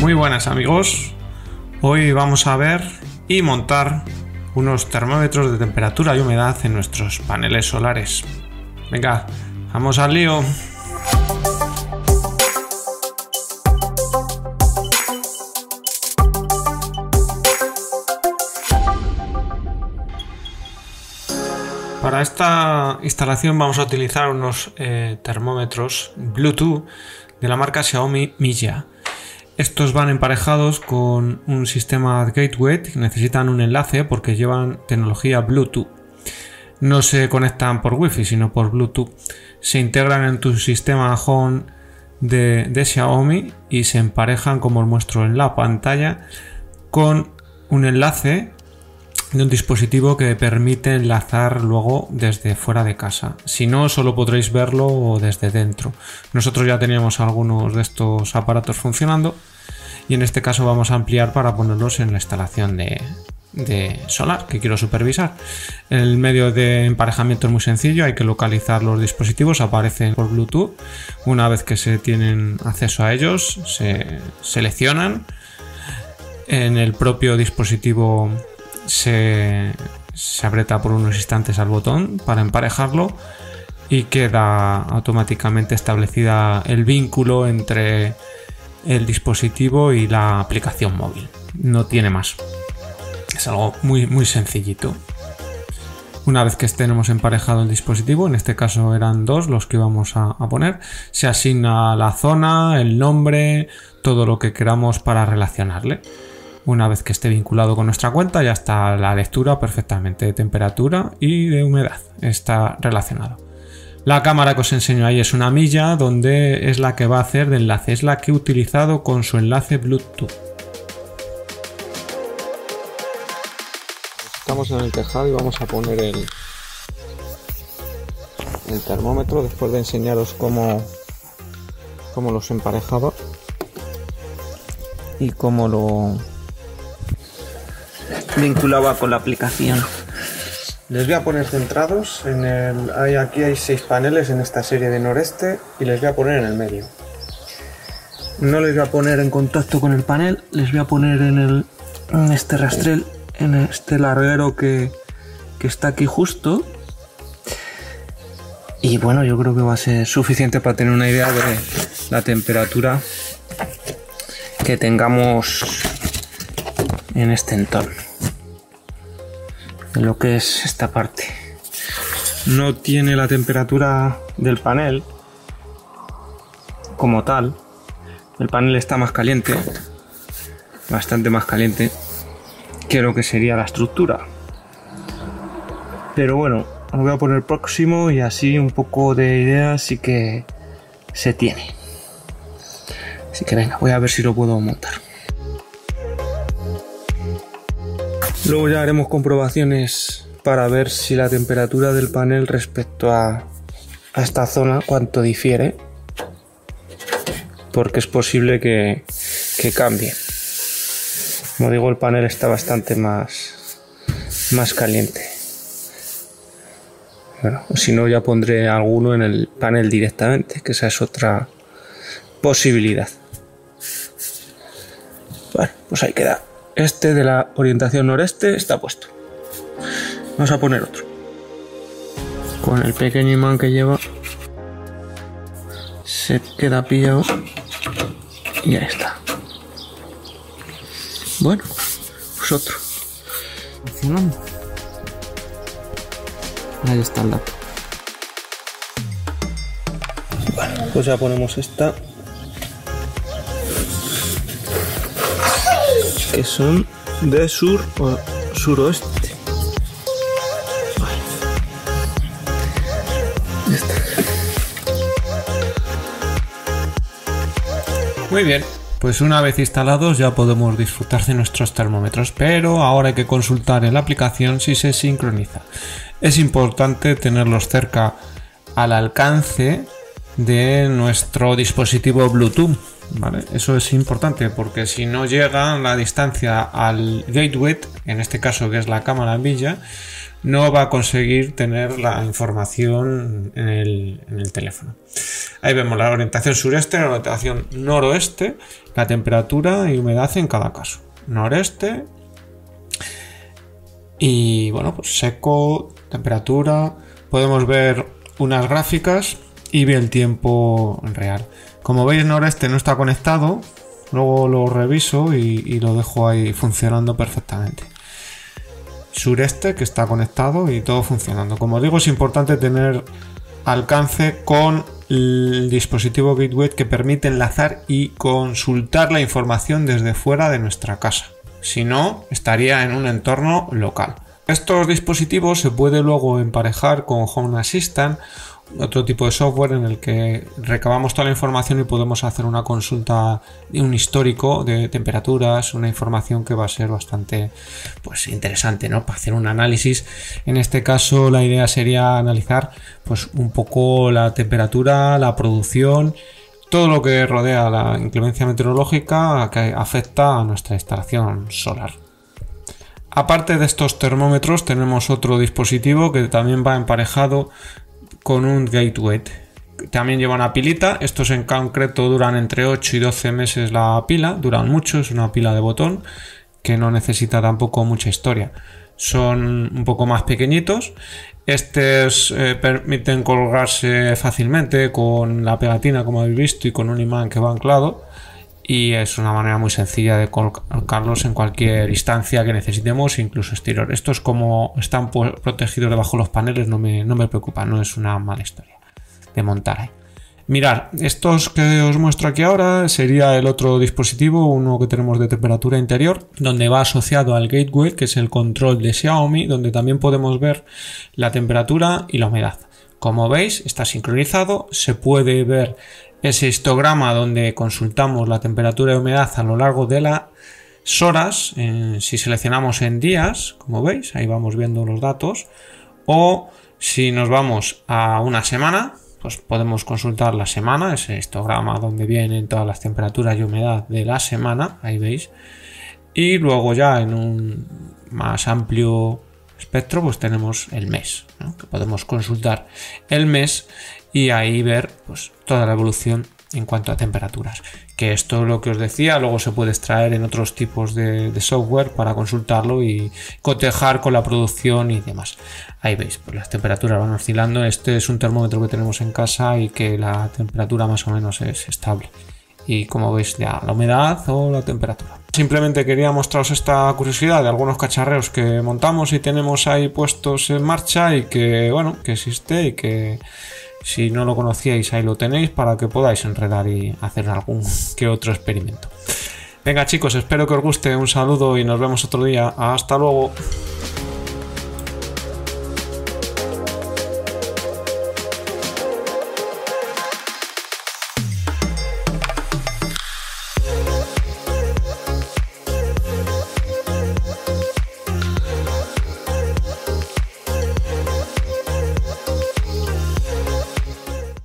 Muy buenas amigos. Hoy vamos a ver y montar unos termómetros de temperatura y humedad en nuestros paneles solares. Venga, vamos al lío. Para esta instalación vamos a utilizar unos eh, termómetros Bluetooth de la marca Xiaomi Milla. Estos van emparejados con un sistema gateway necesitan un enlace porque llevan tecnología Bluetooth. No se conectan por Wi-Fi, sino por Bluetooth. Se integran en tu sistema home de, de Xiaomi y se emparejan, como os muestro en la pantalla, con un enlace de un dispositivo que permite enlazar luego desde fuera de casa. Si no, solo podréis verlo desde dentro. Nosotros ya teníamos algunos de estos aparatos funcionando y en este caso vamos a ampliar para ponerlos en la instalación de, solar que quiero supervisar. El medio de emparejamiento es muy sencillo, hay que localizar los dispositivos, aparecen por Bluetooth. Una vez que se tienen acceso a ellos, se seleccionan. En el propio dispositivo se, se aprieta por unos instantes al botón para emparejarlo y queda automáticamente establecida el vínculo entre el dispositivo y la aplicación móvil. No tiene más. Es algo muy, muy sencillito. Una vez que estemos emparejado el dispositivo, en este caso eran dos los que íbamos a, a, poner, se asigna la zona, el nombre, todo lo que queramos para relacionarle. Una vez que esté vinculado con nuestra cuenta, ya está la lectura perfectamente de temperatura y de humedad. Está relacionado. La cámara que os enseño ahí es una milla donde es la que va a hacer de enlace, es la que he utilizado con su enlace Bluetooth. Estamos en el tejado y vamos a poner el, el termómetro después de enseñaros cómo, cómo los emparejaba y cómo lo, vinculaba con la aplicación. Les voy a poner centrados. En el, hay, aquí hay seis paneles en esta serie de noreste y les voy a poner en el medio. No les voy a poner en contacto con el panel, les voy a poner en, el, en este rastrel, en este larguero que, que está aquí justo. Y bueno, yo creo que va a ser suficiente para tener una idea de la temperatura que tengamos en este entorno lo que es esta parte. No tiene la temperatura del panel como tal. El panel está más caliente, bastante más caliente que lo que sería la estructura. Pero bueno, lo voy a poner próximo y así un poco de idea sí que se tiene. Así que venga, voy a ver si lo puedo montar. Luego ya haremos comprobaciones para ver si la temperatura del panel respecto a, esta zona cuánto difiere. Porque es posible que, cambie. Como digo, el panel está bastante más, más caliente. Bueno, si no, ya pondré alguno en el panel directamente, que esa es otra posibilidad. Bueno, pues ahí queda. Este de la orientación noreste está puesto. Vamos a poner otro. Con el pequeño imán que lleva se queda pillado y ahí está. Bueno, pues otro. Funcionando. Ahí está el dato. Bueno, pues ya ponemos esta que son de sur o suroeste. Muy bien, pues una vez instalados ya podemos disfrutar de nuestros termómetros, pero ahora hay que consultar en la aplicación si se sincroniza. Es importante tenerlos cerca al alcance de nuestro dispositivo Bluetooth eso es importante porque si no llega la distancia al gateway, en este caso que es la cámara en villa, no va a conseguir tener la información en el, teléfono. Ahí vemos la orientación sureste, la orientación noroeste, la temperatura y humedad en cada caso. Noreste y bueno, pues seco, temperatura. Podemos ver unas gráficas y ver el tiempo real. Como veis, noreste no está conectado. Luego lo reviso y, lo dejo ahí funcionando perfectamente sureste que está conectado y todo funcionando. Como digo, es importante tener alcance con el dispositivo Gateway que permite enlazar y consultar la información desde fuera de nuestra casa. Si no, estaría en un entorno local. Estos dispositivos se puede luego emparejar con Home Assistant otro tipo de software en el que recabamos toda la información y podemos hacer una consulta de un histórico de temperaturas, una información que va a ser bastante pues interesante, ¿no? Para hacer un análisis. En este caso la idea sería analizar pues un poco la temperatura, la producción, todo lo que rodea la inclemencia meteorológica que afecta a nuestra instalación solar. Aparte de estos termómetros tenemos otro dispositivo que también va emparejado con un gateway. También lleva una pilita, estos en concreto duran entre 8 y 12 meses la pila, duran mucho, es una pila de botón que no necesita tampoco mucha historia. Son un poco más pequeñitos. Estos eh, permiten colgarse fácilmente con la pegatina, como habéis visto, y con un imán que va anclado y es una manera muy sencilla de colocarlos en cualquier instancia que necesitemos, incluso exterior. Estos como están protegidos debajo de los paneles no me, no me preocupa, no es una mala historia de montar ahí. Mirar, estos que os muestro aquí ahora sería el otro dispositivo, uno que tenemos de temperatura interior, donde va asociado al gateway, que es el control de Xiaomi, donde también podemos ver la temperatura y la humedad. Como veis, está sincronizado, se puede ver ese histograma donde consultamos la temperatura y humedad a lo largo de las horas, si seleccionamos en días, como veis, ahí vamos viendo los datos, o si nos vamos a una semana, pues podemos consultar la semana, ese histograma donde vienen todas las temperaturas y humedad de la semana, ahí veis, y luego ya en un más amplio espectro, pues tenemos el mes, que podemos consultar el mes y ahí ver pues, toda la evolución en cuanto a temperaturas. Que esto es lo que os decía, luego se puede extraer en otros tipos de, software para consultarlo y cotejar con la producción y demás. Ahí veis, pues las temperaturas van oscilando. Este es un termómetro que tenemos en casa y que la temperatura más o menos es estable. Y como veis, ya la humedad o la temperatura. Simplemente quería mostraros esta curiosidad de algunos cacharreos que montamos y tenemos ahí puestos en marcha y que, bueno, que existe y que si no lo conocíais, ahí lo tenéis para que podáis enredar y hacer algún que otro experimento. Venga chicos, espero que os guste. Un saludo y nos vemos otro día. Hasta luego.